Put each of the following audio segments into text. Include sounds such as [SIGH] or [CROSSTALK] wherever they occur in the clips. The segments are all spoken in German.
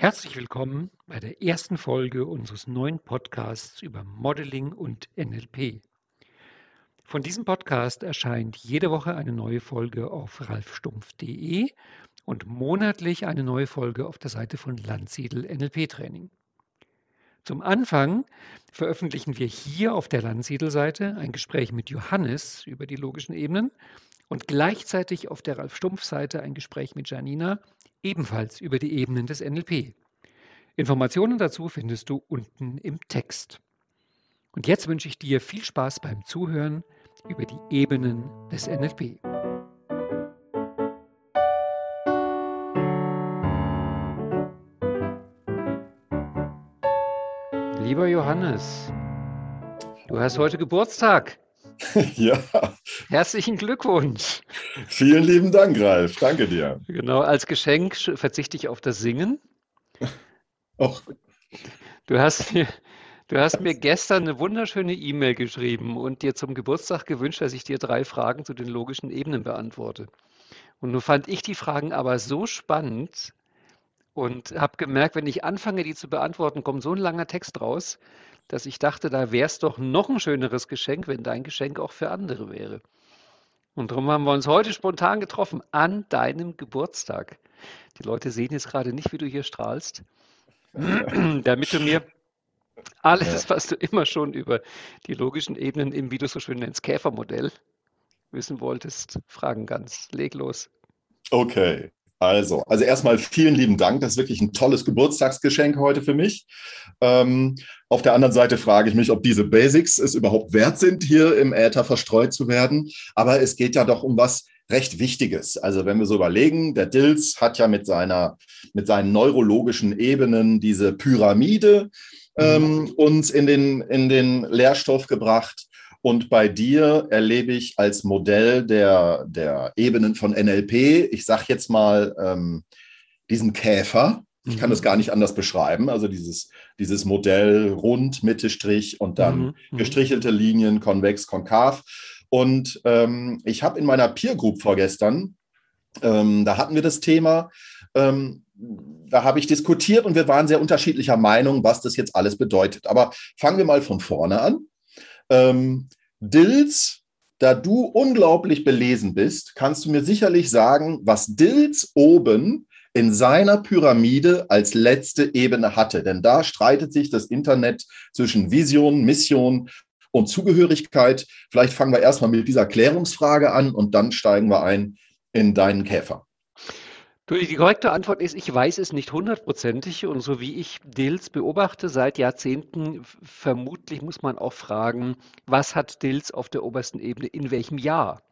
Herzlich willkommen bei der ersten Folge unseres neuen Podcasts über Modeling und NLP. Von diesem Podcast erscheint jede Woche eine neue Folge auf ralfstumpf.de und monatlich eine neue Folge auf der Seite von Landsiedel NLP Training. Zum Anfang veröffentlichen wir hier auf der Landsiedel-Seite ein Gespräch mit Johannes über die logischen Ebenen und gleichzeitig auf der Ralf Stumpf-Seite ein Gespräch mit Janina, ebenfalls über die Ebenen des NLP. Informationen dazu findest du unten im Text. Und jetzt wünsche ich dir viel Spaß beim Zuhören über die Ebenen des NLP. Lieber Johannes, du hast heute Geburtstag. [LAUGHS] Ja. Herzlichen Glückwunsch. Vielen lieben Dank, Ralf. Danke dir. Genau, als Geschenk verzichte ich auf das Singen. Och. Du hast mir, du hast mir gestern eine wunderschöne E-Mail geschrieben und dir zum Geburtstag gewünscht, dass ich dir drei Fragen zu den logischen Ebenen beantworte. Und nun fand ich die Fragen aber so spannend und habe gemerkt, wenn ich anfange, die zu beantworten, kommt so ein langer Text raus, dass ich dachte, da wäre es doch noch ein schöneres Geschenk, wenn dein Geschenk auch für andere wäre. Und darum haben wir uns heute spontan getroffen an deinem Geburtstag. Die Leute sehen jetzt gerade nicht, wie du hier strahlst, [CLEARS THROAT] damit du mir alles, was du immer schon über die logischen Ebenen im, wie du so schön nennst, Käfermodell wissen wolltest, fragen kannst. Leg los. Okay. Also, also erstmal vielen lieben Dank. Das ist wirklich ein tolles Geburtstagsgeschenk heute für mich. Ähm, auf der anderen Seite frage ich mich, ob diese Basics es überhaupt wert sind, hier im Äther verstreut zu werden. Aber es geht ja doch um was recht Wichtiges. Also wenn wir so überlegen, der Dills hat ja mit seiner, mit seinen neurologischen Ebenen diese Pyramide ähm, mhm. uns in den, in den Lehrstoff gebracht. Und bei dir erlebe ich als Modell der, der Ebenen von NLP, ich sage jetzt mal, ähm, diesen Käfer. Ich kann mhm. das gar nicht anders beschreiben. Also dieses, dieses Modell rund, Mitte, Strich und dann mhm. mhm. gestrichelte Linien, konvex, konkav. Und ähm, ich habe in meiner Peer Group vorgestern, ähm, da hatten wir das Thema, ähm, da habe ich diskutiert und wir waren sehr unterschiedlicher Meinung, was das jetzt alles bedeutet. Aber fangen wir mal von vorne an. Ähm, Dills, da du unglaublich belesen bist, kannst du mir sicherlich sagen, was Dills oben in seiner Pyramide als letzte Ebene hatte. Denn da streitet sich das Internet zwischen Vision, Mission und Zugehörigkeit. Vielleicht fangen wir erstmal mit dieser Klärungsfrage an und dann steigen wir ein in deinen Käfer. Die korrekte Antwort ist, ich weiß es nicht hundertprozentig und so wie ich Dills beobachte seit Jahrzehnten, vermutlich muss man auch fragen, was hat Dills auf der obersten Ebene in welchem Jahr?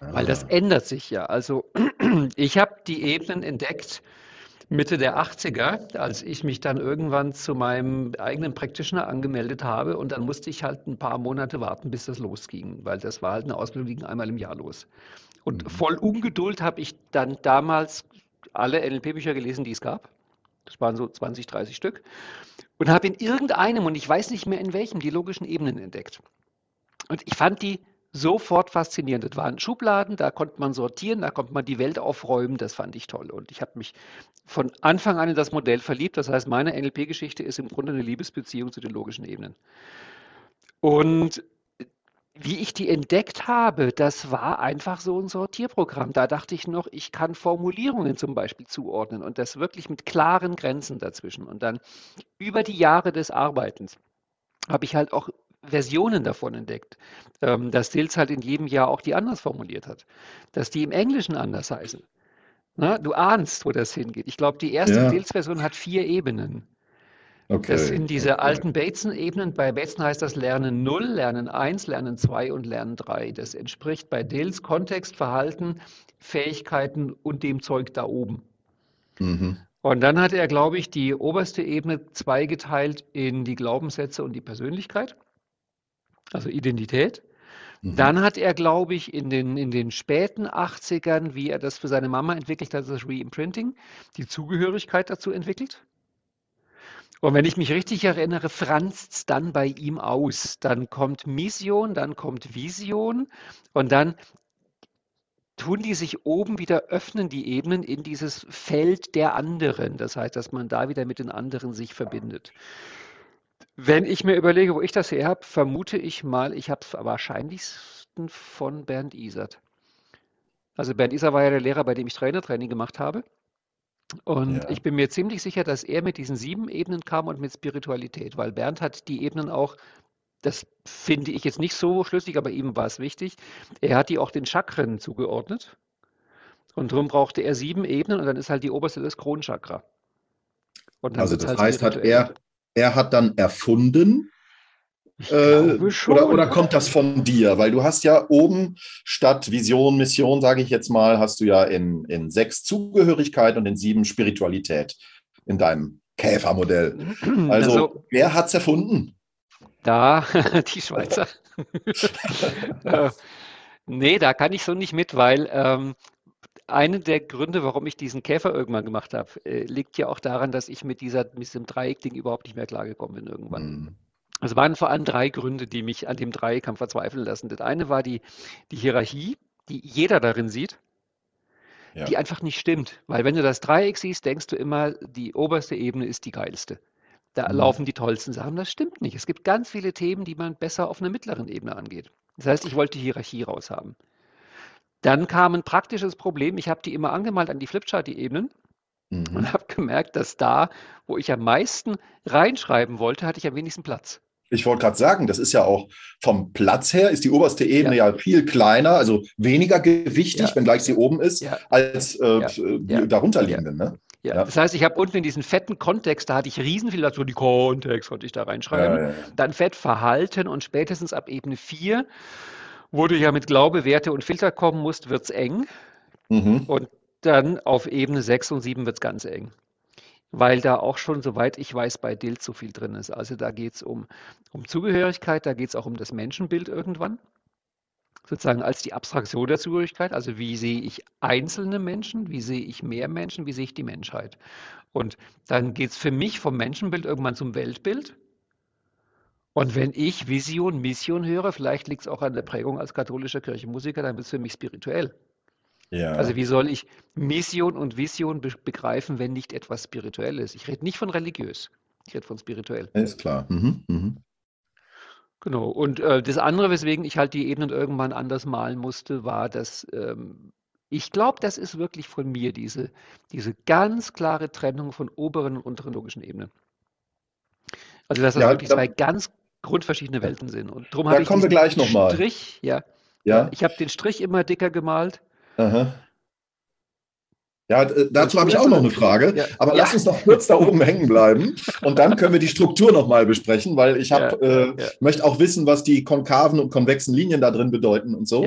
Weil das ah. ändert sich ja. Also [CLEARS THROAT] ich habe die Ebenen entdeckt Mitte der 80er, als ich mich dann irgendwann zu meinem eigenen Practitioner angemeldet habe und dann musste ich halt ein paar Monate warten, bis das losging, weil das war halt eine Ausbildung, die ging einmal im Jahr los. Und mhm. voll Ungeduld habe ich dann damals alle NLP-Bücher gelesen, die es gab. Das waren so 20, 30 Stück. Und habe in irgendeinem, und ich weiß nicht mehr in welchem, die logischen Ebenen entdeckt. Und ich fand die sofort faszinierend. Das waren Schubladen, da konnte man sortieren, da konnte man die Welt aufräumen, das fand ich toll. Und ich habe mich von Anfang an in das Modell verliebt. Das heißt, meine NLP-Geschichte ist im Grunde eine Liebesbeziehung zu den logischen Ebenen. Und wie ich die entdeckt habe, das war einfach so ein Sortierprogramm. Da dachte ich noch, ich kann Formulierungen zum Beispiel zuordnen und das wirklich mit klaren Grenzen dazwischen. Und dann über die Jahre des Arbeitens habe ich halt auch Versionen davon entdeckt, ähm, dass Stills halt in jedem Jahr auch die anders formuliert hat, dass die im Englischen anders heißen. Na, du ahnst, wo das hingeht. Ich glaube, die erste ja. Stills-Version hat vier Ebenen. Okay. Das sind diese okay. alten Bateson-Ebenen. Bei Bateson heißt das Lernen 0, Lernen 1, Lernen 2 und Lernen 3. Das entspricht bei Dills Kontext, Verhalten, Fähigkeiten und dem Zeug da oben. Mhm. Und dann hat er, glaube ich, die oberste Ebene zweigeteilt in die Glaubenssätze und die Persönlichkeit, also Identität. Mhm. Dann hat er, glaube ich, in den, in den späten 80ern, wie er das für seine Mama entwickelt hat, das Reimprinting, die Zugehörigkeit dazu entwickelt. Und wenn ich mich richtig erinnere, franzt es dann bei ihm aus. Dann kommt Mission, dann kommt Vision und dann tun die sich oben wieder öffnen, die Ebenen, in dieses Feld der anderen. Das heißt, dass man da wieder mit den anderen sich verbindet. Wenn ich mir überlege, wo ich das her habe, vermute ich mal, ich habe es wahrscheinlichsten von Bernd Isert. Also Bernd Isert war ja der Lehrer, bei dem ich Trainertraining gemacht habe. Und Ja. ich bin mir ziemlich sicher, dass er mit diesen sieben Ebenen kam und mit Spiritualität, weil Bernd hat die Ebenen auch, das finde ich jetzt nicht so schlüssig, aber ihm war es wichtig, er hat die auch den Chakren zugeordnet. Und darum brauchte er sieben Ebenen und dann ist halt die oberste das Kronchakra. Also das halt heißt, hat er, er hat dann erfunden, äh, schon. oder, oder kommt das von dir? Weil du hast ja oben statt Vision, Mission, sage ich jetzt mal, hast du ja in, in sechs Zugehörigkeit und in sieben Spiritualität in deinem Käfermodell. [CLEARS THROAT] Also, Also, wer hat es erfunden? da, [LAUGHS] die Schweizer. [LAUGHS] Äh, nee, da kann ich so nicht mit, weil ähm, einer der Gründe, warum ich diesen Käfer irgendwann gemacht habe, äh, liegt ja auch daran, dass ich mit dieser, mit diesem Dreieck-Ding überhaupt nicht mehr klargekommen bin irgendwann. Hm, Es waren vor allem drei Gründe, die mich an dem Dreieck haben verzweifeln lassen. Das eine war die, die Hierarchie, die jeder darin sieht, Ja. die einfach nicht stimmt. Weil wenn du das Dreieck siehst, denkst du immer, die oberste Ebene ist die geilste. Da Mhm. laufen die tollsten Sachen. Das stimmt nicht. Es gibt ganz viele Themen, die man besser auf einer mittleren Ebene angeht. Das heißt, ich wollte die Hierarchie raushaben. Dann kam ein praktisches Problem. Ich habe die immer angemalt an die Flipchart, die Ebenen, Mhm. und habe gemerkt, dass da, wo ich am meisten reinschreiben wollte, hatte ich am wenigsten Platz. Ich wollte gerade sagen, das ist ja auch vom Platz her, ist die oberste Ebene ja, viel kleiner, also weniger gewichtig, Ja. wenngleich sie oben ist, Ja. als äh, Ja. die Ja. darunterliegenden. Ne? Ja, Ja. das heißt, ich habe unten in diesen fetten Kontext, da hatte ich riesen viel dazu, die Kontext konnte ich da reinschreiben. Ja, ja, ja. Dann Fett Verhalten und spätestens ab Ebene 4, wo du ja mit Glaube, Werte und Filter kommen musst, wird es eng. Mhm. Und dann auf Ebene 6 und 7 wird es ganz eng. Weil da auch schon, soweit ich weiß, bei Dild so viel drin ist. Also da geht es um, um Zugehörigkeit, da geht es auch um das Menschenbild irgendwann. Sozusagen als die Abstraktion der Zugehörigkeit. Also wie sehe ich einzelne Menschen, wie sehe ich mehr Menschen, wie sehe ich die Menschheit. Und dann geht es für mich vom Menschenbild irgendwann zum Weltbild. Und wenn ich Vision, Mission höre, vielleicht liegt es auch an der Prägung als katholischer Kirchenmusiker, dann wird es für mich spirituell. Ja. Also wie soll ich Mission und Vision be begreifen, wenn nicht etwas spirituell ist? Ich rede nicht von religiös, ich rede von spirituell. ist klar. Mhm. Mhm. Genau. Und äh, das andere, weswegen ich halt die Ebenen irgendwann anders malen musste, war, dass ähm, ich glaube, das ist wirklich von mir, diese, diese ganz klare Trennung von oberen und unteren logischen Ebenen. Also dass das Ja, wirklich da- zwei ganz grundverschiedene Welten sind. Und darum Da habe ich kommen wir gleich noch mal. Strich, ja, Ja. ich habe den Strich immer dicker gemalt. Aha. Ja, d- dazu habe ich auch noch eine Frage. Ja. Aber Ja. lass uns noch kurz da oben hängen bleiben und dann können wir die Struktur nochmal besprechen, weil ich hab, Ja, äh, möchte auch wissen, was die konkaven und konvexen Linien da drin bedeuten und so.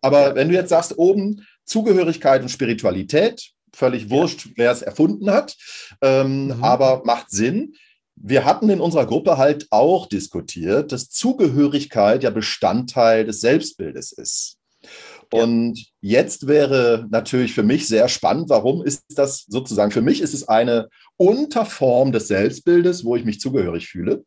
Aber wenn du jetzt sagst, oben Zugehörigkeit und Spiritualität, völlig wurscht, wer es erfunden hat, ähm, Mhm. aber macht Sinn. Wir hatten in unserer Gruppe halt auch diskutiert, dass Zugehörigkeit ja Bestandteil des Selbstbildes ist. Ja. Und jetzt wäre natürlich für mich sehr spannend, warum ist das sozusagen, für mich ist es eine Unterform des Selbstbildes, wo ich mich zugehörig fühle.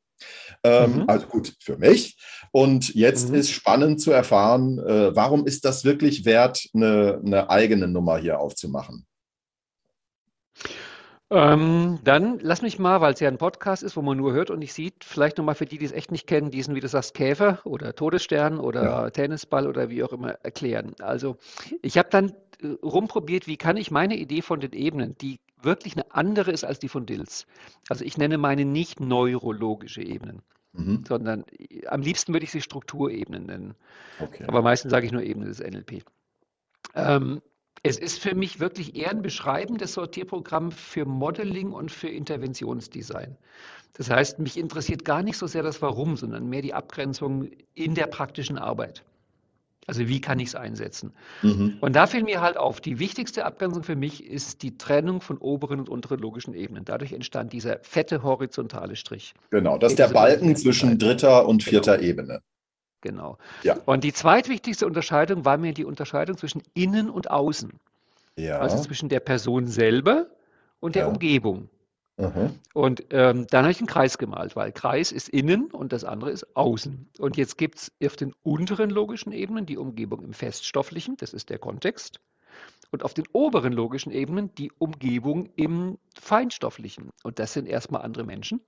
Ähm, Mhm. Also gut, für mich. Und jetzt Mhm. ist spannend zu erfahren, äh, warum ist das wirklich wert, eine, eine eigene Nummer hier aufzumachen? Ähm, dann lass mich mal, weil es ja ein Podcast ist, wo man nur hört und nicht sieht, vielleicht nochmal für die, die es echt nicht kennen, diesen, wie du sagst, Käfer oder Todesstern oder Ja. Tennisball oder wie auch immer erklären. Also ich habe dann äh, rumprobiert, wie kann ich meine Idee von den Ebenen, die wirklich eine andere ist als die von Dills. Also ich nenne meine nicht neurologische Ebenen, Mhm. sondern äh, am liebsten würde ich sie Strukturebenen nennen. Okay. Aber meistens sage ich nur Ebene des NLP. Ähm, es ist für mich wirklich eher ein beschreibendes Sortierprogramm für Modeling und für Interventionsdesign. Das heißt, mich interessiert gar nicht so sehr das Warum, sondern mehr die Abgrenzung in der praktischen Arbeit. Also wie kann ich es einsetzen? Mhm. Und da fiel mir halt auf, die wichtigste Abgrenzung für mich ist die Trennung von oberen und unteren logischen Ebenen. Dadurch entstand dieser fette horizontale Strich. Genau, das ist der Balken zwischen dritter und Genau. vierter Ebene. Genau. Ja. Und die zweitwichtigste Unterscheidung war mir die Unterscheidung zwischen innen und außen. Ja. Also zwischen der Person selber und der Ja. Umgebung. Aha. Und ähm, dann habe ich einen Kreis gemalt, weil Kreis ist innen und das andere ist außen. Und jetzt gibt es auf den unteren logischen Ebenen die Umgebung im Feststofflichen, das ist der Kontext. und auf den oberen logischen Ebenen die Umgebung im Feinstofflichen. Und das sind erstmal andere Menschen.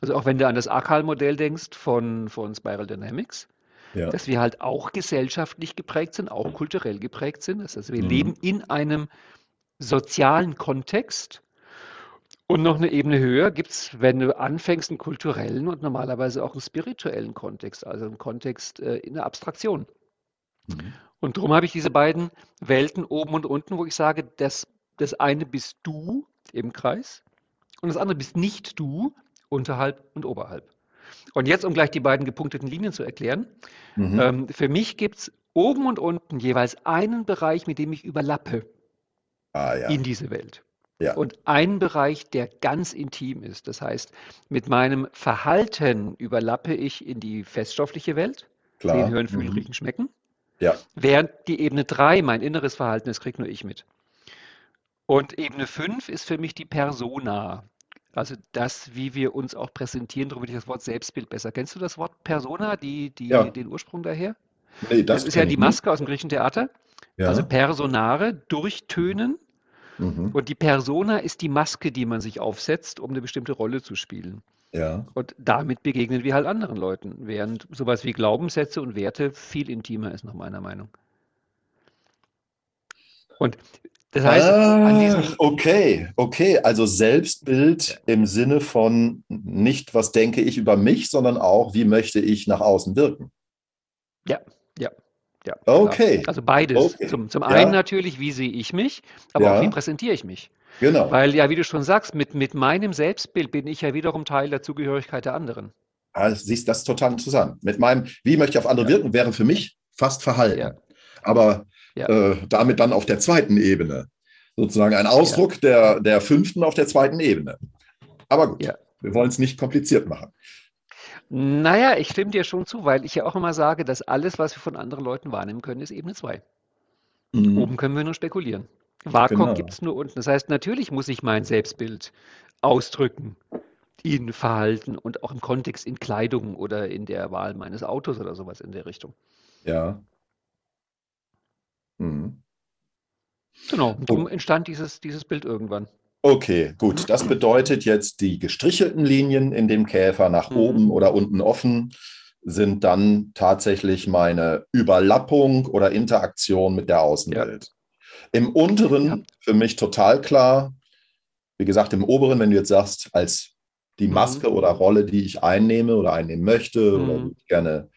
Also auch wenn du an das AKAL-Modell denkst von, von Spiral Dynamics, ja. dass wir halt auch gesellschaftlich geprägt sind, auch kulturell geprägt sind. Das heißt, wir mhm. leben in einem sozialen Kontext. Und noch eine Ebene höher gibt es, wenn du anfängst, einen kulturellen und normalerweise auch einen spirituellen Kontext, also einen Kontext äh, in der Abstraktion. Mhm. Und darum habe ich diese beiden Welten oben und unten, wo ich sage, das, das eine bist du im Kreis und das andere bist nicht du unterhalb und oberhalb. Und jetzt, um gleich die beiden gepunkteten Linien zu erklären, mhm. ähm, für mich gibt es oben und unten jeweils einen Bereich, mit dem ich überlappe ah, ja. in diese Welt. Ja. Und einen Bereich, der ganz intim ist. Das heißt, mit meinem Verhalten überlappe ich in die feststoffliche Welt, Klar. sehen, hören, fühlen, mhm. riechen, schmecken. Ja. Während die Ebene 3 mein inneres Verhalten ist, kriege nur ich mit. Und Ebene 5 ist für mich die Persona. Also das, wie wir uns auch präsentieren, darum will ich das Wort Selbstbild besser. Kennst du das Wort Persona, die, die, ja. den Ursprung daher? Nee, das, das ist ja die Maske aus dem griechischen Theater. Ja. Also Personare, durchtönen. Mhm. Und die Persona ist die Maske, die man sich aufsetzt, um eine bestimmte Rolle zu spielen. Ja. Und damit begegnen wir halt anderen Leuten, während sowas wie Glaubenssätze und Werte viel intimer ist, nach meiner Meinung. Und das heißt, ah, okay, okay, also Selbstbild im Sinne von nicht, was denke ich über mich, sondern auch, wie möchte ich nach außen wirken. Ja, ja, ja. Okay. Klar. Also beides. Okay. Zum, zum einen ja. natürlich, wie sehe ich mich, aber ja. auch wie präsentiere ich mich. Genau. Weil ja, wie du schon sagst, mit, mit meinem Selbstbild bin ich ja wiederum Teil der Zugehörigkeit der anderen. Also, siehst das total interessant. Mit meinem, wie möchte ich auf andere wirken, wäre für mich fast Verhalten. Aber ja. äh, damit dann auf der zweiten Ebene. Sozusagen ein Ausdruck ja. der, der fünften auf der zweiten Ebene. Aber gut, ja. wir wollen es nicht kompliziert machen. Naja, ich stimme dir schon zu, weil ich ja auch immer sage, dass alles, was wir von anderen Leuten wahrnehmen können, ist Ebene 2. Mhm. Oben können wir nur spekulieren. Vakuum genau. gibt es nur unten. Das heißt, natürlich muss ich mein Selbstbild ausdrücken in Verhalten und auch im Kontext in Kleidung oder in der Wahl meines Autos oder sowas in der Richtung. Ja. Mhm. Genau, darum entstand dieses, dieses Bild irgendwann. Okay, gut. Das bedeutet jetzt, die gestrichelten Linien in dem Käfer nach mhm. oben oder unten offen sind dann tatsächlich meine Überlappung oder Interaktion mit der Außenwelt. Ja. Im unteren ja. für mich total klar. Wie gesagt, im oberen, wenn du jetzt sagst, als die mhm. Maske mhm. oder Rolle, die ich einnehme oder einnehmen möchte mhm. oder gerne,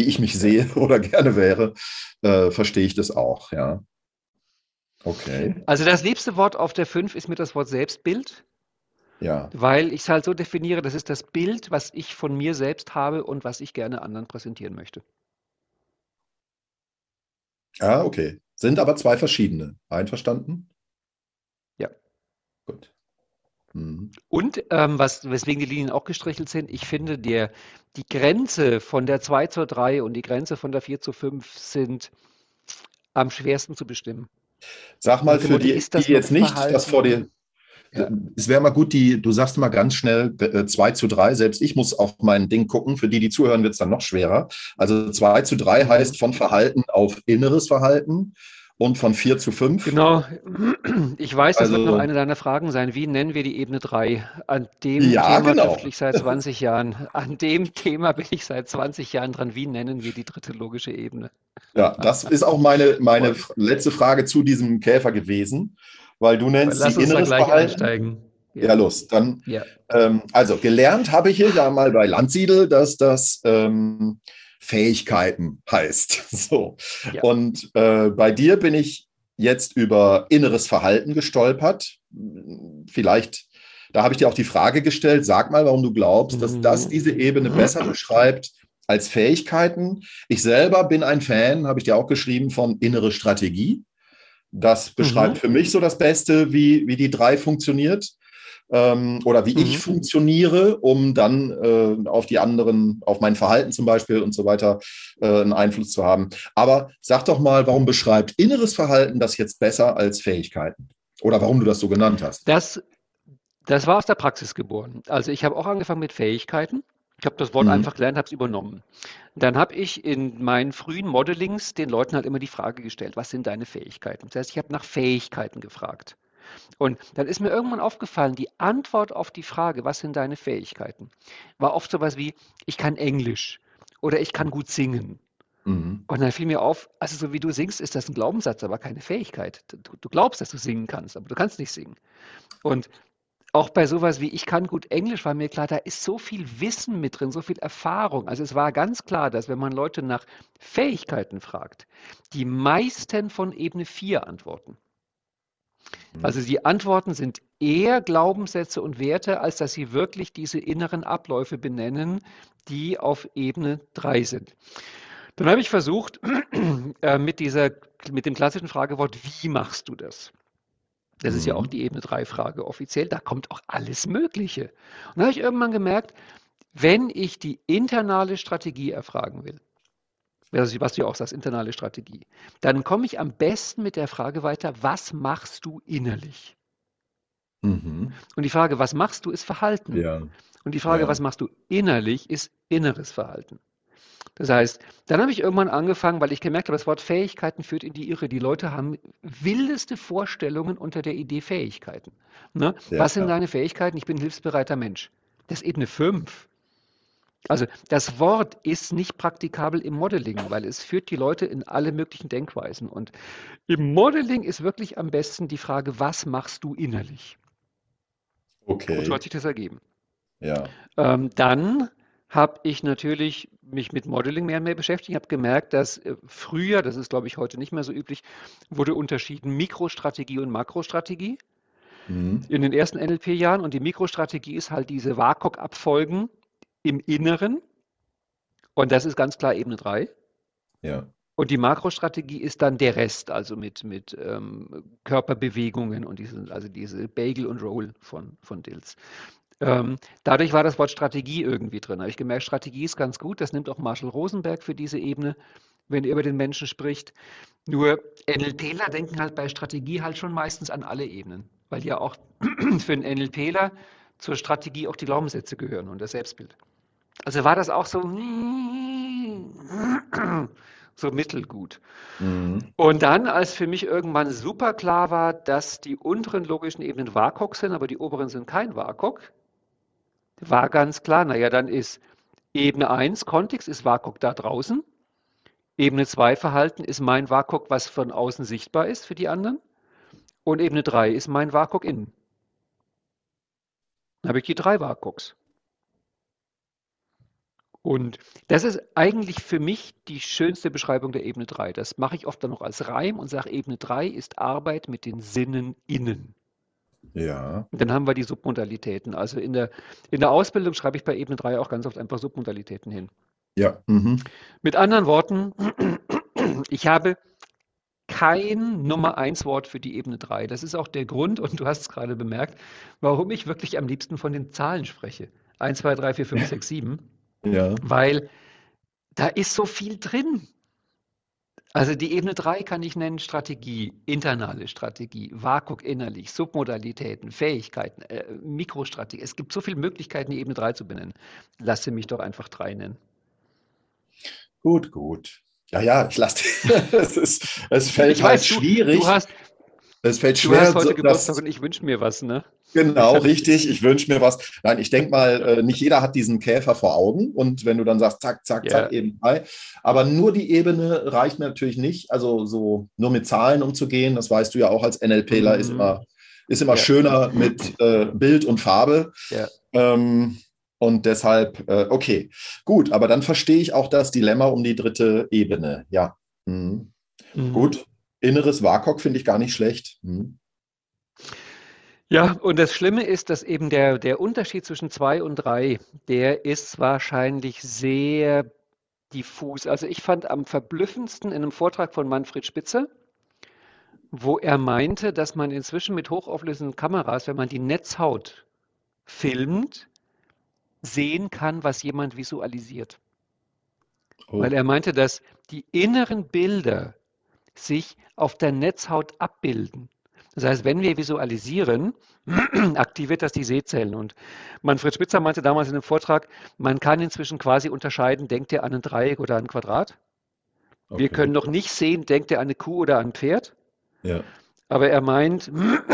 wie ich mich sehe [LAUGHS] oder gerne wäre, äh, verstehe ich das auch, ja. Okay. Also das liebste Wort auf der 5 ist mir das Wort Selbstbild. Ja. Weil ich es halt so definiere, das ist das Bild, was ich von mir selbst habe und was ich gerne anderen präsentieren möchte. Ah, okay. Sind aber zwei verschiedene. Einverstanden? Ja. Gut. Mhm. Und ähm, was, weswegen die Linien auch gestrichelt sind, ich finde, der, die Grenze von der 2 zur 3 und die Grenze von der 4 zu 5 sind am schwersten zu bestimmen. Sag mal, für die, die jetzt nicht das vor dir. Ja. Es wäre mal gut, die, du sagst mal ganz schnell 2 äh, zu 3. Selbst ich muss auf mein Ding gucken. Für die, die zuhören, wird es dann noch schwerer. Also 2 zu 3 mhm. heißt von Verhalten auf inneres Verhalten und von 4 zu 5. Genau. Ich weiß, das also, wird noch eine deiner Fragen sein. Wie nennen wir die Ebene 3? An dem ja, Thema genau. ich seit 20 Jahren. An dem Thema bin ich seit 20 Jahren dran. Wie nennen wir die dritte logische Ebene? Ja, das ist auch meine, meine letzte Frage zu diesem Käfer gewesen, weil du nennst Lass sie inneres gleich Verhalten. Einsteigen. Ja. ja, los. Dann, ja. Ähm, also gelernt habe ich hier ja mal bei Landsiedel, dass das ähm, Fähigkeiten heißt. [LAUGHS] So. Ja. Und äh, bei dir bin ich jetzt über inneres Verhalten gestolpert. Vielleicht, da habe ich dir auch die Frage gestellt, sag mal, warum du glaubst, dass das mhm. diese Ebene besser beschreibt als Fähigkeiten. Ich selber bin ein Fan, habe ich dir auch geschrieben, von innere Strategie. Das beschreibt mhm. für mich so das Beste, wie, wie die drei funktioniert ähm, oder wie mhm. ich funktioniere, um dann äh, auf die anderen, auf mein Verhalten zum Beispiel und so weiter äh, einen Einfluss zu haben. Aber sag doch mal, warum beschreibt inneres Verhalten das jetzt besser als Fähigkeiten? Oder warum du das so genannt hast? Das, das war aus der Praxis geboren. Also ich habe auch angefangen mit Fähigkeiten ich habe das Wort mhm. einfach gelernt, habe es übernommen. Dann habe ich in meinen frühen Modelings den Leuten halt immer die Frage gestellt, was sind deine Fähigkeiten? Das heißt, ich habe nach Fähigkeiten gefragt. Und dann ist mir irgendwann aufgefallen, die Antwort auf die Frage, was sind deine Fähigkeiten, war oft sowas wie, ich kann Englisch oder ich kann gut singen. Mhm. Und dann fiel mir auf, also so wie du singst, ist das ein Glaubenssatz, aber keine Fähigkeit. Du, du glaubst, dass du singen kannst, aber du kannst nicht singen. Und auch bei sowas wie ich kann gut Englisch war mir klar, da ist so viel Wissen mit drin, so viel Erfahrung. Also es war ganz klar, dass wenn man Leute nach Fähigkeiten fragt, die meisten von Ebene 4 antworten. Mhm. Also die Antworten sind eher Glaubenssätze und Werte, als dass sie wirklich diese inneren Abläufe benennen, die auf Ebene 3 sind. Dann habe ich versucht, [CLEARS THROAT] äh, mit, dieser, mit dem klassischen Fragewort, wie machst du das? Das ist ja auch mhm. die Ebene 3 Frage offiziell, da kommt auch alles Mögliche. Und da habe ich irgendwann gemerkt, wenn ich die internale Strategie erfragen will, was du auch sagst, internale Strategie, dann komme ich am besten mit der Frage weiter, was machst du innerlich? Mhm. Und die Frage, was machst du, ist Verhalten. Ja. Und die Frage, ja. was machst du innerlich, ist inneres Verhalten. Das heißt, dann habe ich irgendwann angefangen, weil ich gemerkt habe, das Wort Fähigkeiten führt in die Irre. Die Leute haben wildeste Vorstellungen unter der Idee Fähigkeiten. Ne? Ja, Was sind ja. deine Fähigkeiten? Ich bin ein hilfsbereiter Mensch. Das ist Ebene 5. Also das Wort ist nicht praktikabel im Modeling, weil es führt die Leute in alle möglichen Denkweisen. Und im Modeling ist wirklich am besten die Frage, was machst du innerlich? Okay. Und so hat sich das ergeben. Ja. Ähm, dann habe ich natürlich mich mit Modeling mehr und mehr beschäftigt. Ich habe gemerkt, dass äh, früher, das ist glaube ich heute nicht mehr so üblich, wurde unterschieden Mikrostrategie und Makrostrategie mhm. in den ersten NLP-Jahren. Und die Mikrostrategie ist halt diese WAKOK-Abfolgen im Inneren. Und das ist ganz klar Ebene 3. Ja. Und die Makrostrategie ist dann der Rest, also mit, mit ähm, Körperbewegungen und diese, also diese Bagel und Roll von, von Dills. Ähm, dadurch war das Wort Strategie irgendwie drin. Da habe ich gemerkt, Strategie ist ganz gut. Das nimmt auch Marshall Rosenberg für diese Ebene, wenn er über den Menschen spricht. Nur NLPler denken halt bei Strategie halt schon meistens an alle Ebenen, weil ja auch [CLEARS THROAT] für einen NLPler zur Strategie auch die Glaubenssätze gehören und das Selbstbild. Also war das auch so, [CLEARS THROAT] so mittelgut. Mhm. Und dann, als für mich irgendwann super klar war, dass die unteren logischen Ebenen WAKOK sind, aber die oberen sind kein WAKOK, war ganz klar, naja, dann ist Ebene 1 Kontext, ist WAKOK da draußen. Ebene 2 Verhalten ist mein WAKOK, was von außen sichtbar ist für die anderen. Und Ebene 3 ist mein WAKOK innen. Dann habe ich die drei WAKOKs. Und das ist eigentlich für mich die schönste Beschreibung der Ebene 3. Das mache ich oft dann noch als Reim und sage, Ebene 3 ist Arbeit mit den Sinnen innen. Ja. Und dann haben wir die Submodalitäten. Also in der, in der Ausbildung schreibe ich bei Ebene 3 auch ganz oft einfach Submodalitäten hin. Ja. Mhm. Mit anderen Worten, ich habe kein Nummer 1 Wort für die Ebene 3. Das ist auch der Grund, und du hast es gerade bemerkt, warum ich wirklich am liebsten von den Zahlen spreche. 1, 2, 3, 4, 5, 6, 7. Ja. Weil da ist so viel drin. Also die Ebene 3 kann ich nennen Strategie, internale Strategie, WAKOK innerlich, Submodalitäten, Fähigkeiten, äh, Mikrostrategie. Es gibt so viele Möglichkeiten, die Ebene 3 zu benennen. Lass sie mich doch einfach 3 nennen. Gut, gut. Ja, ja, ich lasse es, [LAUGHS] ist, es fällt ich halt weiß, schwierig. Du, du hast, es fällt schwer. Du hast heute Geburtstag und ich wünsche mir was, ne? Genau, [LAUGHS] richtig. Ich wünsche mir was. Nein, ich denke mal, äh, nicht jeder hat diesen Käfer vor Augen. Und wenn du dann sagst, zack, zack, yeah. zack, eben drei. Aber nur die Ebene reicht mir natürlich nicht. Also so nur mit Zahlen umzugehen, das weißt du ja auch als NLPler, mhm. ist immer, ist immer ja. schöner mit äh, Bild und Farbe. Ja. Ähm, und deshalb, äh, okay, gut, aber dann verstehe ich auch das Dilemma um die dritte Ebene. Ja. Mhm. Mhm. Gut, inneres WAKOK finde ich gar nicht schlecht. Mhm. Ja, und das Schlimme ist, dass eben der, der Unterschied zwischen zwei und drei, der ist wahrscheinlich sehr diffus. Also ich fand am verblüffendsten in einem Vortrag von Manfred Spitzer, wo er meinte, dass man inzwischen mit hochauflösenden Kameras, wenn man die Netzhaut filmt, sehen kann, was jemand visualisiert. Oh. Weil er meinte, dass die inneren Bilder sich auf der Netzhaut abbilden. Das heißt, wenn wir visualisieren, [CLEARS THROAT] aktiviert das die Sehzellen. Und Manfred Spitzer meinte damals in einem Vortrag, man kann inzwischen quasi unterscheiden, denkt er an ein Dreieck oder ein Quadrat. Okay. Wir können noch nicht sehen, denkt er an eine Kuh oder an ein Pferd. Ja. Aber er meint,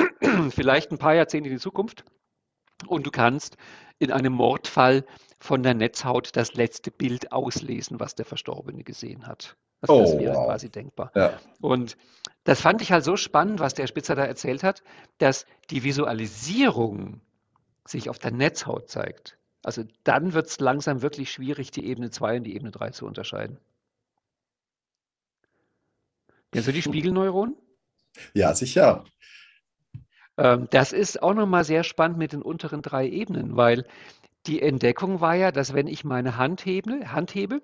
[CLEARS THROAT] vielleicht ein paar Jahrzehnte in die Zukunft. Und du kannst in einem Mordfall von der Netzhaut das letzte Bild auslesen, was der Verstorbene gesehen hat. Also oh, das wäre wow. quasi denkbar. Ja. Und das fand ich halt so spannend, was der Spitzer da erzählt hat, dass die Visualisierung sich auf der Netzhaut zeigt. Also dann wird es langsam wirklich schwierig, die Ebene 2 und die Ebene 3 zu unterscheiden. Kennst du die Spiegelneuronen? Ja, sicher. Ähm, das ist auch nochmal sehr spannend mit den unteren drei Ebenen, weil die Entdeckung war ja, dass wenn ich meine Hand hebe, Hand hebe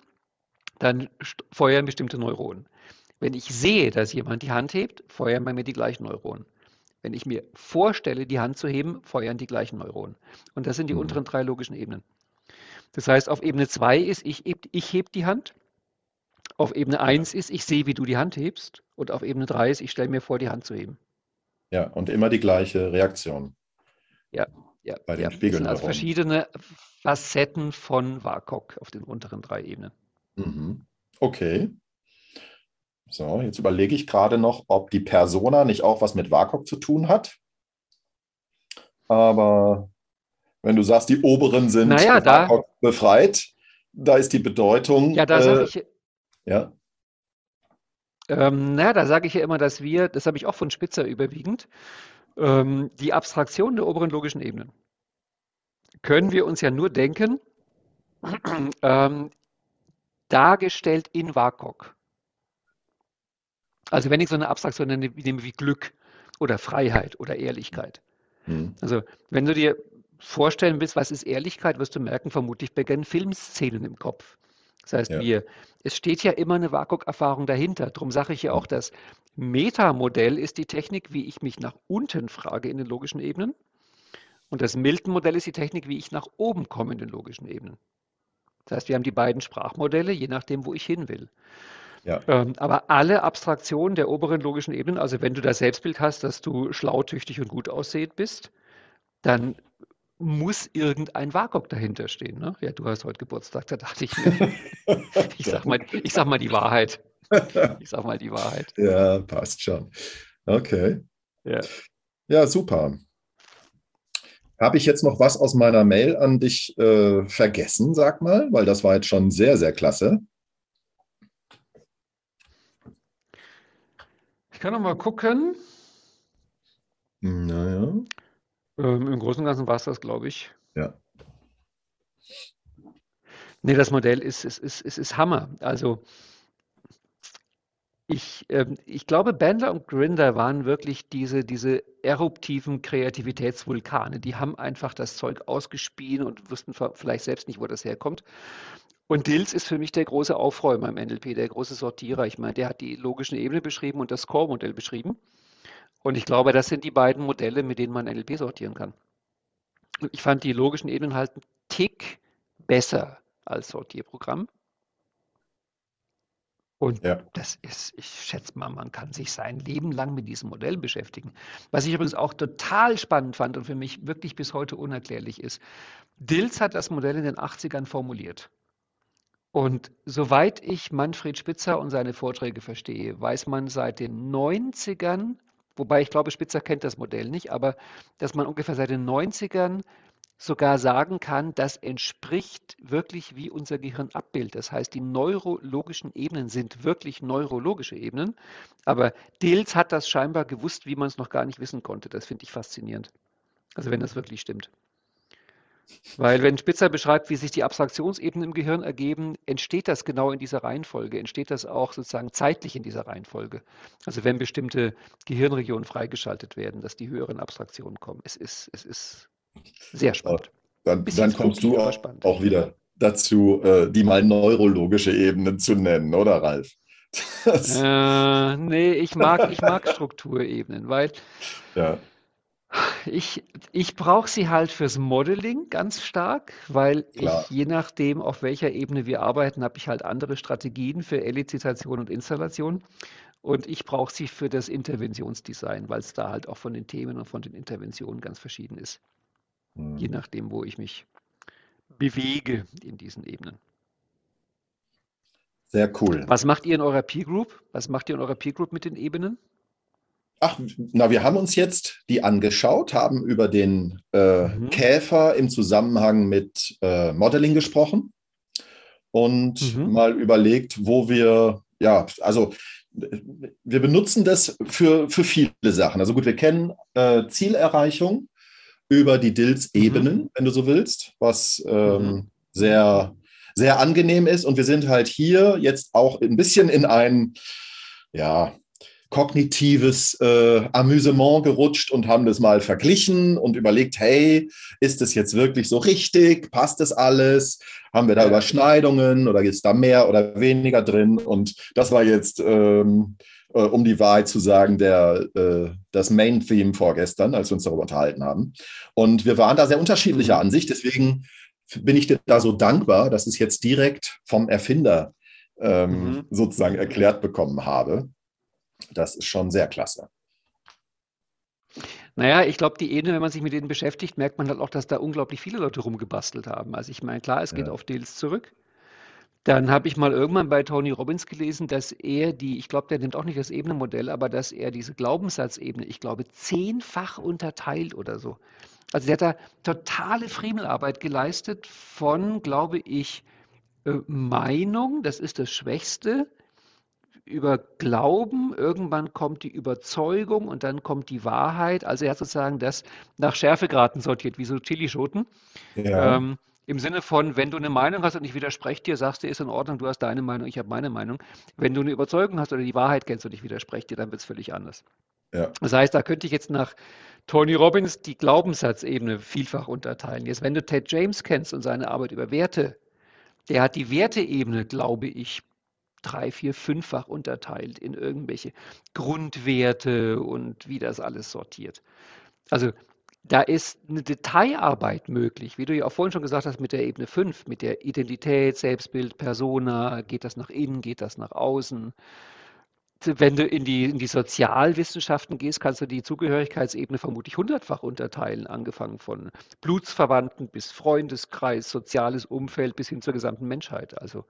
dann feuern bestimmte Neuronen. Wenn ich sehe, dass jemand die Hand hebt, feuern bei mir die gleichen Neuronen. Wenn ich mir vorstelle, die Hand zu heben, feuern die gleichen Neuronen. Und das sind die mhm. unteren drei logischen Ebenen. Das heißt, auf Ebene 2 ist, ich, ich heb die Hand. Auf Ebene 1 ist, ich sehe, wie du die Hand hebst. Und auf Ebene 3 ist, ich stelle mir vor, die Hand zu heben. Ja, und immer die gleiche Reaktion. Ja, ja. Bei den ja. Spiegeln. Also verschiedene Facetten von WAKOK auf den unteren drei Ebenen. Mhm. Okay. So, jetzt überlege ich gerade noch, ob die Persona nicht auch was mit WAKOK zu tun hat. Aber wenn du sagst, die oberen sind naja, da, befreit, da ist die Bedeutung. Ja, da äh, sage ich. Ja. Ähm, na, da sage ich ja immer, dass wir, das habe ich auch von Spitzer überwiegend, ähm, die Abstraktion der oberen logischen Ebenen können wir uns ja nur denken, [CLEARS THROAT] ähm, dargestellt in WAKOK. Also wenn ich so eine Abstraktion nenne, nehme wie Glück oder Freiheit oder Ehrlichkeit. Mhm. Also wenn du dir vorstellen willst, was ist Ehrlichkeit, wirst du merken, vermutlich beginnen Filmszenen im Kopf. Das heißt, ja. wir, es steht ja immer eine WAKOK-Erfahrung dahinter. Darum sage ich ja auch, das Metamodell ist die Technik, wie ich mich nach unten frage in den logischen Ebenen. Und das Milton-Modell ist die Technik, wie ich nach oben komme in den logischen Ebenen. Das heißt, wir haben die beiden Sprachmodelle, je nachdem, wo ich hin will. Ja. Ähm, aber alle Abstraktionen der oberen logischen Ebenen, also wenn du das Selbstbild hast, dass du schlau, tüchtig und gut aussehend bist, dann muss irgendein WAKOK dahinter stehen. Ne? Ja, du hast heute Geburtstag, da dachte ich mir, [LAUGHS] ich sag mal, ich sag mal die Wahrheit. Ich sag mal die Wahrheit. [LAUGHS] Ja, passt schon. Okay. Ja, ja super. Habe ich jetzt noch was aus meiner Mail an dich äh, vergessen, sag mal, weil das war jetzt schon sehr, sehr klasse. Ich kann noch mal gucken. Naja. Ähm, Im Großen und Ganzen war es das, glaube ich. Ja. Nee, das Modell ist, ist, ist, ist, ist Hammer. Also ich, ähm, ich glaube, Bandler und Grinder waren wirklich diese, diese eruptiven Kreativitätsvulkane. Die haben einfach das Zeug ausgespien und wussten vielleicht selbst nicht, wo das herkommt. Und Dills ist für mich der große Aufräumer im NLP, der große Sortierer. Ich meine, der hat die logischen Ebene beschrieben und das Core-Modell beschrieben. Und ich glaube, das sind die beiden Modelle, mit denen man NLP sortieren kann. Ich fand die logischen Ebenen halt einen Tick besser als Sortierprogramm. Und ja. das ist, ich schätze mal, man kann sich sein Leben lang mit diesem Modell beschäftigen. Was ich übrigens auch total spannend fand und für mich wirklich bis heute unerklärlich ist, Dills hat das Modell in den 80ern formuliert. Und soweit ich Manfred Spitzer und seine Vorträge verstehe, weiß man seit den 90ern, wobei ich glaube, Spitzer kennt das Modell nicht, aber dass man ungefähr seit den 90ern sogar sagen kann, das entspricht wirklich, wie unser Gehirn abbildet. Das heißt, die neurologischen Ebenen sind wirklich neurologische Ebenen. Aber Dills hat das scheinbar gewusst, wie man es noch gar nicht wissen konnte. Das finde ich faszinierend. Also wenn das wirklich stimmt. Weil wenn Spitzer beschreibt, wie sich die Abstraktionsebenen im Gehirn ergeben, entsteht das genau in dieser Reihenfolge, entsteht das auch sozusagen zeitlich in dieser Reihenfolge. Also wenn bestimmte Gehirnregionen freigeschaltet werden, dass die höheren Abstraktionen kommen. Es ist, es ist sehr spannend. Dann, dann kommst du auch, auch, wieder dazu, äh, die mal neurologische Ebenen zu nennen, oder Ralf? [LAUGHS] Äh, nee, ich mag, ich mag Strukturebenen, weil ja. Ich, ich brauche sie halt fürs Modeling ganz stark, weil Klar. ich, je nachdem, auf welcher Ebene wir arbeiten, habe ich halt andere Strategien für Elizitation und Installation. Und ich brauche sie für das Interventionsdesign, weil es da halt auch von den Themen und von den Interventionen ganz verschieden ist. Mhm. Je nachdem, wo ich mich bewege in diesen Ebenen. Sehr cool. Was macht ihr in eurer Peer Group? Was macht ihr in eurer Peer Group mit den Ebenen? Ach, na, wir haben uns jetzt die angeschaut, haben über den äh, mhm. Käfer im Zusammenhang mit äh, Modeling gesprochen und mhm. mal überlegt, wo wir, ja, also wir benutzen das für, für viele Sachen. Also gut, wir kennen äh, Zielerreichung über die DILS-Ebenen, mhm. wenn du so willst, was ähm, mhm. sehr, sehr angenehm ist. Und wir sind halt hier jetzt auch ein bisschen in ein, ja, kognitives äh, Amüsement gerutscht und haben das mal verglichen und überlegt, hey, ist das jetzt wirklich so richtig? Passt das alles? Haben wir da Überschneidungen oder ist da mehr oder weniger drin? Und das war jetzt, ähm, äh, um die Wahrheit zu sagen, der, äh, das Main-Theme vorgestern, als wir uns darüber unterhalten haben. Und wir waren da sehr unterschiedlicher mhm. Ansicht. Deswegen bin ich dir da so dankbar, dass ich es jetzt direkt vom Erfinder ähm, mhm. sozusagen erklärt bekommen habe. Das ist schon sehr klasse. Naja, ich glaube, die Ebene, wenn man sich mit denen beschäftigt, merkt man halt auch, dass da unglaublich viele Leute rumgebastelt haben. Also ich meine, klar, es geht ja. auf Deals zurück. Dann habe ich mal irgendwann bei Tony Robbins gelesen, dass er die, ich glaube, der nimmt auch nicht das Ebenenmodell, aber dass er diese Glaubenssatzebene, ich glaube, zehnfach unterteilt oder so. Also der hat da totale Friemelarbeit geleistet von, glaube ich, äh, Meinung, das ist das Schwächste, über Glauben, irgendwann kommt die Überzeugung und dann kommt die Wahrheit. Also er hat sozusagen das nach Schärfegraden sortiert, wie so Chilischoten. Ja. Ähm, Im Sinne von, wenn du eine Meinung hast und ich widerspreche dir, sagst du, ist in Ordnung, du hast deine Meinung, ich habe meine Meinung. Wenn du eine Überzeugung hast oder die Wahrheit kennst und ich widerspreche dir, dann wird es völlig anders. Ja. Das heißt, da könnte ich jetzt nach Tony Robbins die Glaubenssatzebene vielfach unterteilen. Jetzt, wenn du Ted James kennst und seine Arbeit über Werte, der hat die Werteebene, glaube ich, drei, vier, fünffach unterteilt in irgendwelche Grundwerte und wie das alles sortiert. Also da ist eine Detailarbeit möglich, wie du ja auch vorhin schon gesagt hast, mit der Ebene 5, mit der Identität, Selbstbild, Persona, geht das nach innen, geht das nach außen. Wenn du in die, in die Sozialwissenschaften gehst, kannst du die Zugehörigkeitsebene vermutlich hundertfach unterteilen, angefangen von Blutsverwandten bis Freundeskreis, soziales Umfeld bis hin zur gesamten Menschheit. Also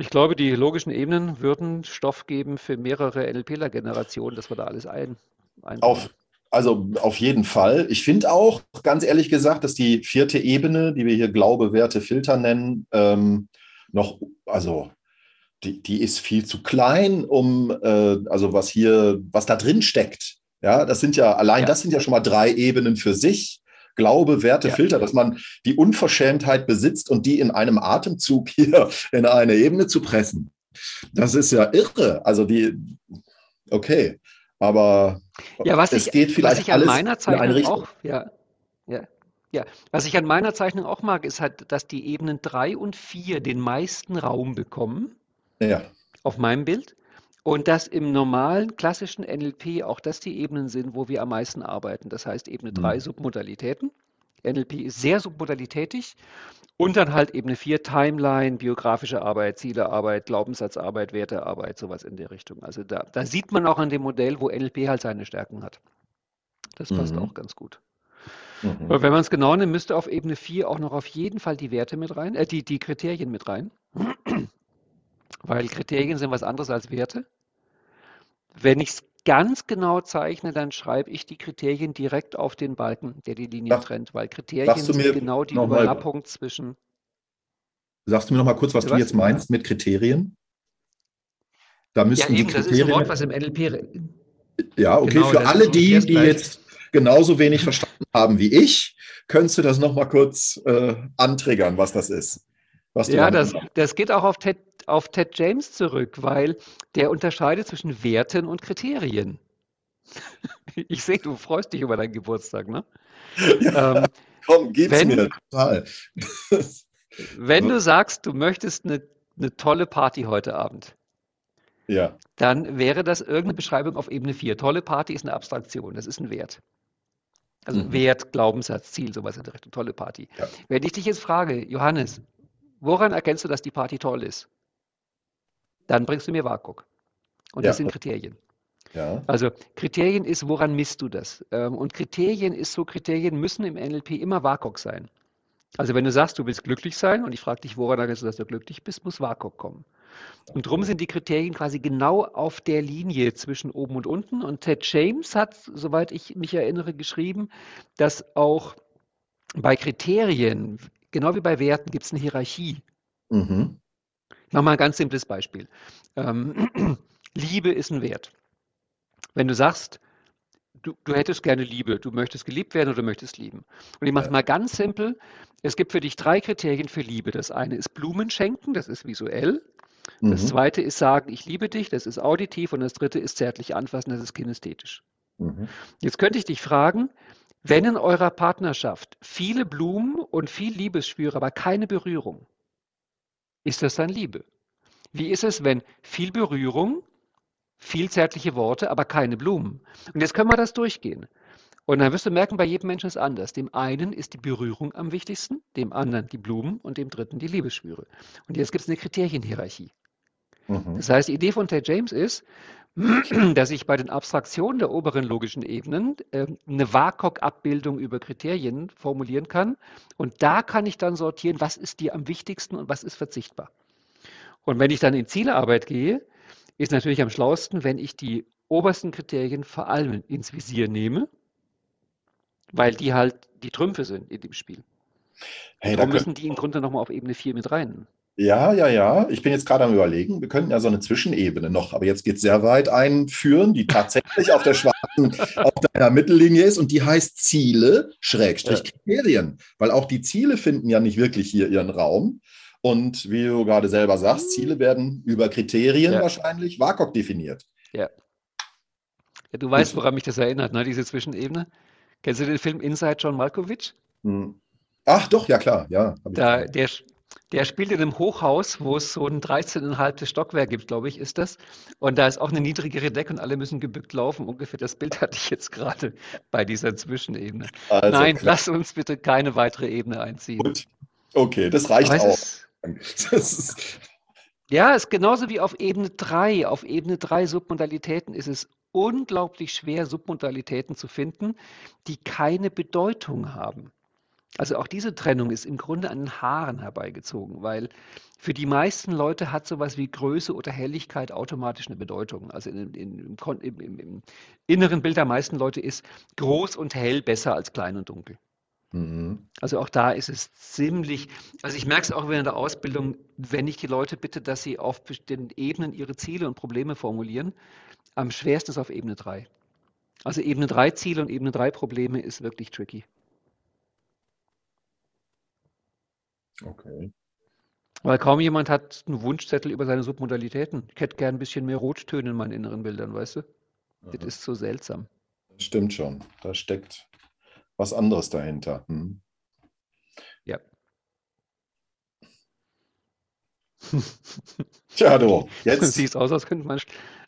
ich glaube, die logischen Ebenen würden Stoff geben für mehrere NLPler-Generationen, dass wir da alles ein. Auf, also auf jeden Fall. Ich finde auch, ganz ehrlich gesagt, dass die vierte Ebene, die wir hier Glaube, Werte, Filter nennen, ähm, noch, also die, die ist viel zu klein, um, äh, also was hier, was da drin steckt. Ja, das sind ja, allein ja. das sind ja schon mal drei Ebenen für sich. Glaube, Werte, ja. Filter, dass man die Unverschämtheit besitzt und die in einem Atemzug [LAUGHS] hier in eine Ebene zu pressen. Das ist ja irre. Also die, okay, aber ja, was es ich, geht vielleicht was an meiner Zeichnung auch, ja, ja, ja, was ich an meiner Zeichnung auch mag, ist halt, dass die Ebenen 3 und 4 den meisten Raum bekommen. Ja. Auf meinem Bild. Und dass im normalen klassischen NLP auch das die Ebenen sind, wo wir am meisten arbeiten. Das heißt Ebene 3 mhm. Submodalitäten. NLP ist sehr submodalitätig. Und dann halt Ebene 4 Timeline, biografische Arbeit, Zielearbeit, Glaubenssatzarbeit, Wertearbeit, sowas in der Richtung. Also da, da sieht man auch an dem Modell, wo NLP halt seine Stärken hat. Das passt mhm. auch ganz gut. Mhm. Wenn man es genau nimmt, müsste auf Ebene 4 auch noch auf jeden Fall die Werte mit rein, äh, die, die Kriterien mit rein weil Kriterien sind was anderes als Werte. Wenn ich es ganz genau zeichne, dann schreibe ich die Kriterien direkt auf den Balken, der die Linie Sag, trennt, weil Kriterien sind genau die Überlappung mal, zwischen. Sagst du mir noch mal kurz, was, was du jetzt meinst mit Kriterien? Da müssten ja, eben, die Kriterien. Das ist ein Wort, was im NLP. Ja, okay. Genau, Für alle die, die jetzt genauso wenig verstanden haben wie ich, könntest du das noch mal kurz äh, antriggern, was das ist? Ja, das, das geht auch auf Ted auf Ted James zurück, weil der unterscheidet zwischen Werten und Kriterien. [LAUGHS] Ich sehe, du freust dich über deinen Geburtstag, ne? [LAUGHS] Ja, ähm, komm, gib's wenn, mir total. [LAUGHS] wenn du sagst, du möchtest eine, eine tolle Party heute Abend, ja. dann wäre das irgendeine Beschreibung auf Ebene 4. Tolle Party ist eine Abstraktion, das ist ein Wert. Also mhm. Wert, Glaubenssatz, Ziel, sowas in der Richtung. Tolle Party. Ja. Wenn ich dich jetzt frage, Johannes, woran erkennst du, dass die Party toll ist? dann bringst du mir WAKOK. Und das sind Kriterien. Ja. Also Kriterien ist, woran misst du das? Ähm, und Kriterien ist so, Kriterien müssen im NLP immer WAKOK sein. Also wenn du sagst, du willst glücklich sein und ich frage dich, woran erkennst du, dass du glücklich bist, muss WAKOK kommen. Und darum sind die Kriterien quasi genau auf der Linie zwischen oben und unten. Und Ted James hat, soweit ich mich erinnere, geschrieben, dass auch bei Kriterien, genau wie bei Werten, gibt es eine Hierarchie. Mhm. Ich mache mal ein ganz simples Beispiel. Ähm, [CLEARS THROAT] Liebe ist ein Wert. Wenn du sagst, du, du, hättest gerne Liebe, du möchtest geliebt werden oder du möchtest lieben. Und ich mache es mal ganz simpel. Es gibt für dich drei Kriterien für Liebe. Das eine ist Blumen schenken, das ist visuell. Das mhm. zweite ist sagen, ich liebe dich, das ist auditiv. Und das dritte ist zärtlich anfassen, das ist kinästhetisch. Mhm. Jetzt könnte ich dich fragen, wenn in eurer Partnerschaft viele Blumen und viel Liebesschwüre, aber keine Berührung, ist das dann Liebe? Wie ist es, wenn viel Berührung, viel zärtliche Worte, aber keine Blumen. Und jetzt können wir das durchgehen. Und dann wirst du merken, bei jedem Menschen ist es anders. Dem einen ist die Berührung am wichtigsten, dem anderen die Blumen und dem dritten die Liebesschwüre. Und jetzt gibt es eine Kriterienhierarchie. Mhm. Das heißt, die Idee von Ted James ist, [CLEARS THROAT] dass ich bei den Abstraktionen der oberen logischen Ebenen äh, eine WAKOK-Abbildung über Kriterien formulieren kann. Und da kann ich dann sortieren, was ist dir am wichtigsten und was ist verzichtbar. Und wenn ich dann in Zielearbeit gehe, ist natürlich am schlauesten, wenn ich die obersten Kriterien vor allem ins Visier nehme, weil die halt die Trümpfe sind in dem Spiel. Hey, Darum müssen die im Grunde nochmal auf Ebene 4 mit rein. Ja, ja, ja. Ich bin jetzt gerade am Überlegen. Wir könnten ja so eine Zwischenebene noch, aber jetzt geht es sehr weit einführen, die tatsächlich auf der schwarzen, [LAUGHS] auf deiner Mittellinie ist und die heißt Ziele, Schrägstrich Kriterien. Weil auch die Ziele finden ja nicht wirklich hier ihren Raum. Und wie du gerade selber sagst, Ziele werden über Kriterien ja. wahrscheinlich WAKOK definiert. Ja. ja du weißt, woran mich das erinnert, ne, diese Zwischenebene. Kennst du den Film Inside John Malkovich? Hm. Ach doch, ja klar, ja. Da, der, der spielt in einem Hochhaus, wo es so ein 13,5. Stockwerk gibt, glaube ich, ist das. Und da ist auch eine niedrigere Decke und alle müssen gebückt laufen. Ungefähr das Bild [LAUGHS] hatte ich jetzt gerade bei dieser Zwischenebene. Also, Nein, klar. lass uns bitte keine weitere Ebene einziehen. Gut. Okay, das reicht auch. Ist, [LAUGHS] ist ja, es ist genauso wie auf Ebene 3. Auf Ebene 3 Submodalitäten ist es unglaublich schwer, Submodalitäten zu finden, die keine Bedeutung haben. Also auch diese Trennung ist im Grunde an den Haaren herbeigezogen, weil für die meisten Leute hat sowas wie Größe oder Helligkeit automatisch eine Bedeutung. Also in, in, im, im, inneren Bild der meisten Leute ist groß und hell besser als klein und dunkel. Mhm. Also auch da ist es ziemlich, also ich merke es auch während der Ausbildung, wenn ich die Leute bitte, dass sie auf bestimmten Ebenen ihre Ziele und Probleme formulieren, am schwersten ist auf Ebene 3. Also Ebene 3 Ziele und Ebene 3 Probleme ist wirklich tricky. Okay. Weil kaum jemand hat einen Wunschzettel über seine Submodalitäten. Ich hätte gern ein bisschen mehr Rottöne in meinen inneren Bildern, weißt du? Aha. Das ist so seltsam. Stimmt schon. Da steckt was anderes dahinter. Hm. Ja. [LAUGHS] [LAUGHS] Tja, du, jetzt. [LAUGHS] Siehst aus, als könnte man,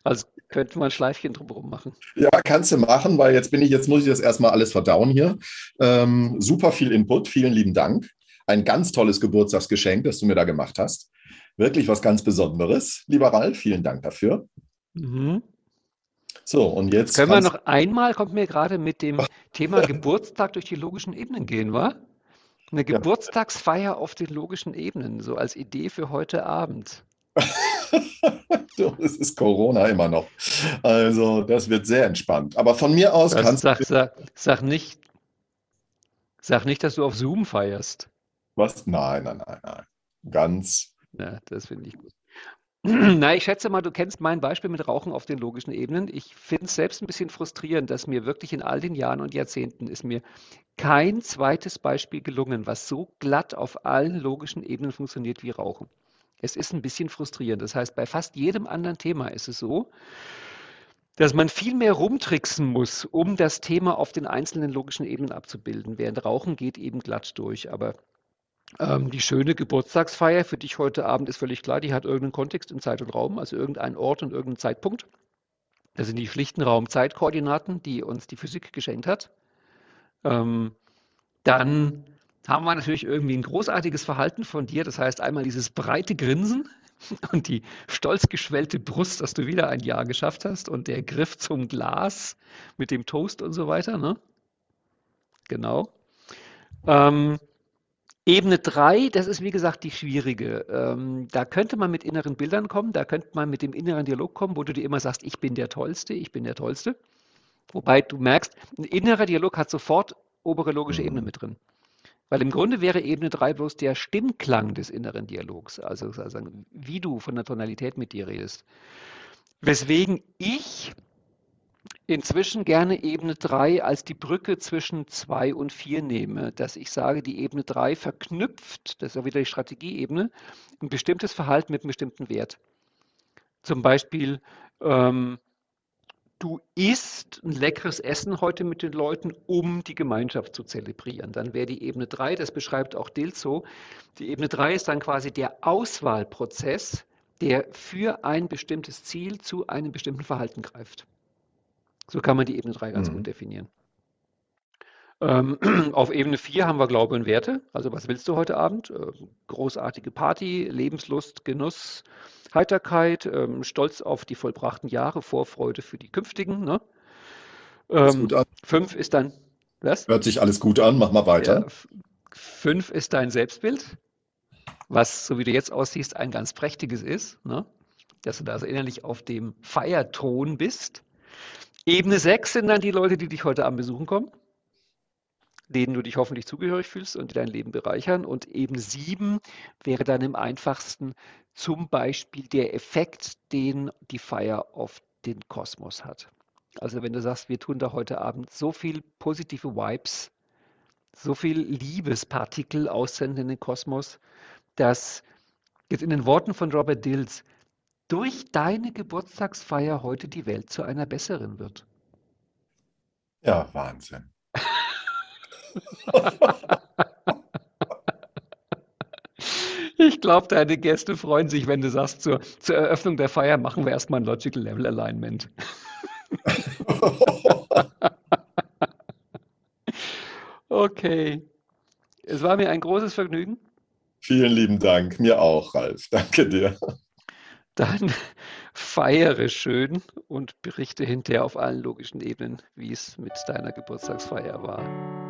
als könnte man ein Schleifchen drumherum machen. Ja, kannst du machen, weil jetzt bin ich, jetzt muss ich das erstmal alles verdauen hier. Ähm, super viel Input, vielen lieben Dank. Ein ganz tolles Geburtstagsgeschenk, das du mir da gemacht hast. Wirklich was ganz Besonderes. Lieber Ralf, vielen Dank dafür. Mhm. So, und jetzt. Können wir noch einmal, kommt mir gerade mit dem Thema Geburtstag durch die logischen Ebenen gehen, wa? Eine Geburtstagsfeier auf den logischen Ebenen, so als Idee für heute Abend. [LAUGHS] es ist Corona immer noch. Also, das wird sehr entspannt. Aber von mir aus das kannst sag, du. Sag, sag, nicht, sag nicht, dass du auf Zoom feierst. Was? Nein, nein, nein, nein. Ganz. Ja, das finde ich gut. [CLEARS THROAT] Na, ich schätze mal, du kennst mein Beispiel mit Rauchen auf den logischen Ebenen. Ich finde es selbst ein bisschen frustrierend, dass mir wirklich in all den Jahren und Jahrzehnten ist mir kein zweites Beispiel gelungen, was so glatt auf allen logischen Ebenen funktioniert wie Rauchen. Es ist ein bisschen frustrierend. Das heißt, bei fast jedem anderen Thema ist es so, dass man viel mehr rumtricksen muss, um das Thema auf den einzelnen logischen Ebenen abzubilden, während Rauchen geht eben glatt durch. Aber ähm, die schöne Geburtstagsfeier für dich heute Abend ist völlig klar, die hat irgendeinen Kontext in Zeit und Raum, also irgendeinen Ort und irgendeinen Zeitpunkt. Das sind die schlichten Raum-Zeit-Koordinaten, die uns die Physik geschenkt hat. Ähm, dann haben wir natürlich irgendwie ein großartiges Verhalten von dir. Das heißt einmal dieses breite Grinsen, [LAUGHS] und die stolz geschwellte Brust, dass du wieder ein Jahr geschafft hast und der Griff zum Glas mit dem Toast und so weiter. Ne? Genau. Ähm, Ebene 3, das ist wie gesagt die schwierige. Ähm, da könnte man mit inneren Bildern kommen, da könnte man mit dem inneren Dialog kommen, wo du dir immer sagst, ich bin der Tollste, ich bin der Tollste. Wobei du merkst, ein innerer Dialog hat sofort obere logische Ebene mhm. mit drin. Weil im Grunde wäre Ebene 3 bloß der Stimmklang des inneren Dialogs, also sozusagen, wie du von der Tonalität mit dir redest. Weswegen ich inzwischen gerne Ebene 3 als die Brücke zwischen 2 und 4 nehme, dass ich sage, die Ebene 3 verknüpft, das ist ja wieder die Strategieebene, ein bestimmtes Verhalten mit einem bestimmten Wert. Zum Beispiel, ähm, du isst ein leckeres Essen heute mit den Leuten, um die Gemeinschaft zu zelebrieren. Dann wäre die Ebene 3, das beschreibt auch Dilso, die Ebene 3 ist dann quasi der Auswahlprozess, der für ein bestimmtes Ziel zu einem bestimmten Verhalten greift. So kann man die Ebene 3 ganz mhm. gut definieren. Ähm, [CLEARS THROAT] auf Ebene 4 haben wir Glaube und Werte. Also was willst du heute Abend? Äh, großartige Party, Lebenslust, Genuss, Heiterkeit, ähm, Stolz auf die vollbrachten Jahre, Vorfreude für die künftigen. Ne? Ähm, fünf ist dann, was? Hört sich alles gut an, mach mal weiter. Ja, fünf ist dein Selbstbild, was, so wie du jetzt aussiehst, ein ganz prächtiges ist. Ne? Dass du da also innerlich auf dem Feierton bist. Ebene 6 sind dann die Leute, die dich heute Abend besuchen kommen, denen du dich hoffentlich zugehörig fühlst und die dein Leben bereichern. Und Ebene 7 wäre dann im einfachsten zum Beispiel der Effekt, den die Feier auf den Kosmos hat. Also wenn du sagst, wir tun da heute Abend so viel positive Vibes, so viel Liebespartikel aussenden in den Kosmos, dass jetzt in den Worten von Robert Dills durch deine Geburtstagsfeier heute die Welt zu einer besseren wird. Ja, Wahnsinn. [LAUGHS] Ich glaube, deine Gäste freuen sich, wenn du sagst, zur, zur Eröffnung der Feier machen wir erstmal ein Logical Level Alignment. [LAUGHS] okay. Es war mir ein großes Vergnügen. Vielen lieben Dank. Mir auch, Ralf. Danke dir dann [LAUGHS] feiere schön und berichte hinterher auf allen logischen Ebenen, wie es mit deiner Geburtstagsfeier war.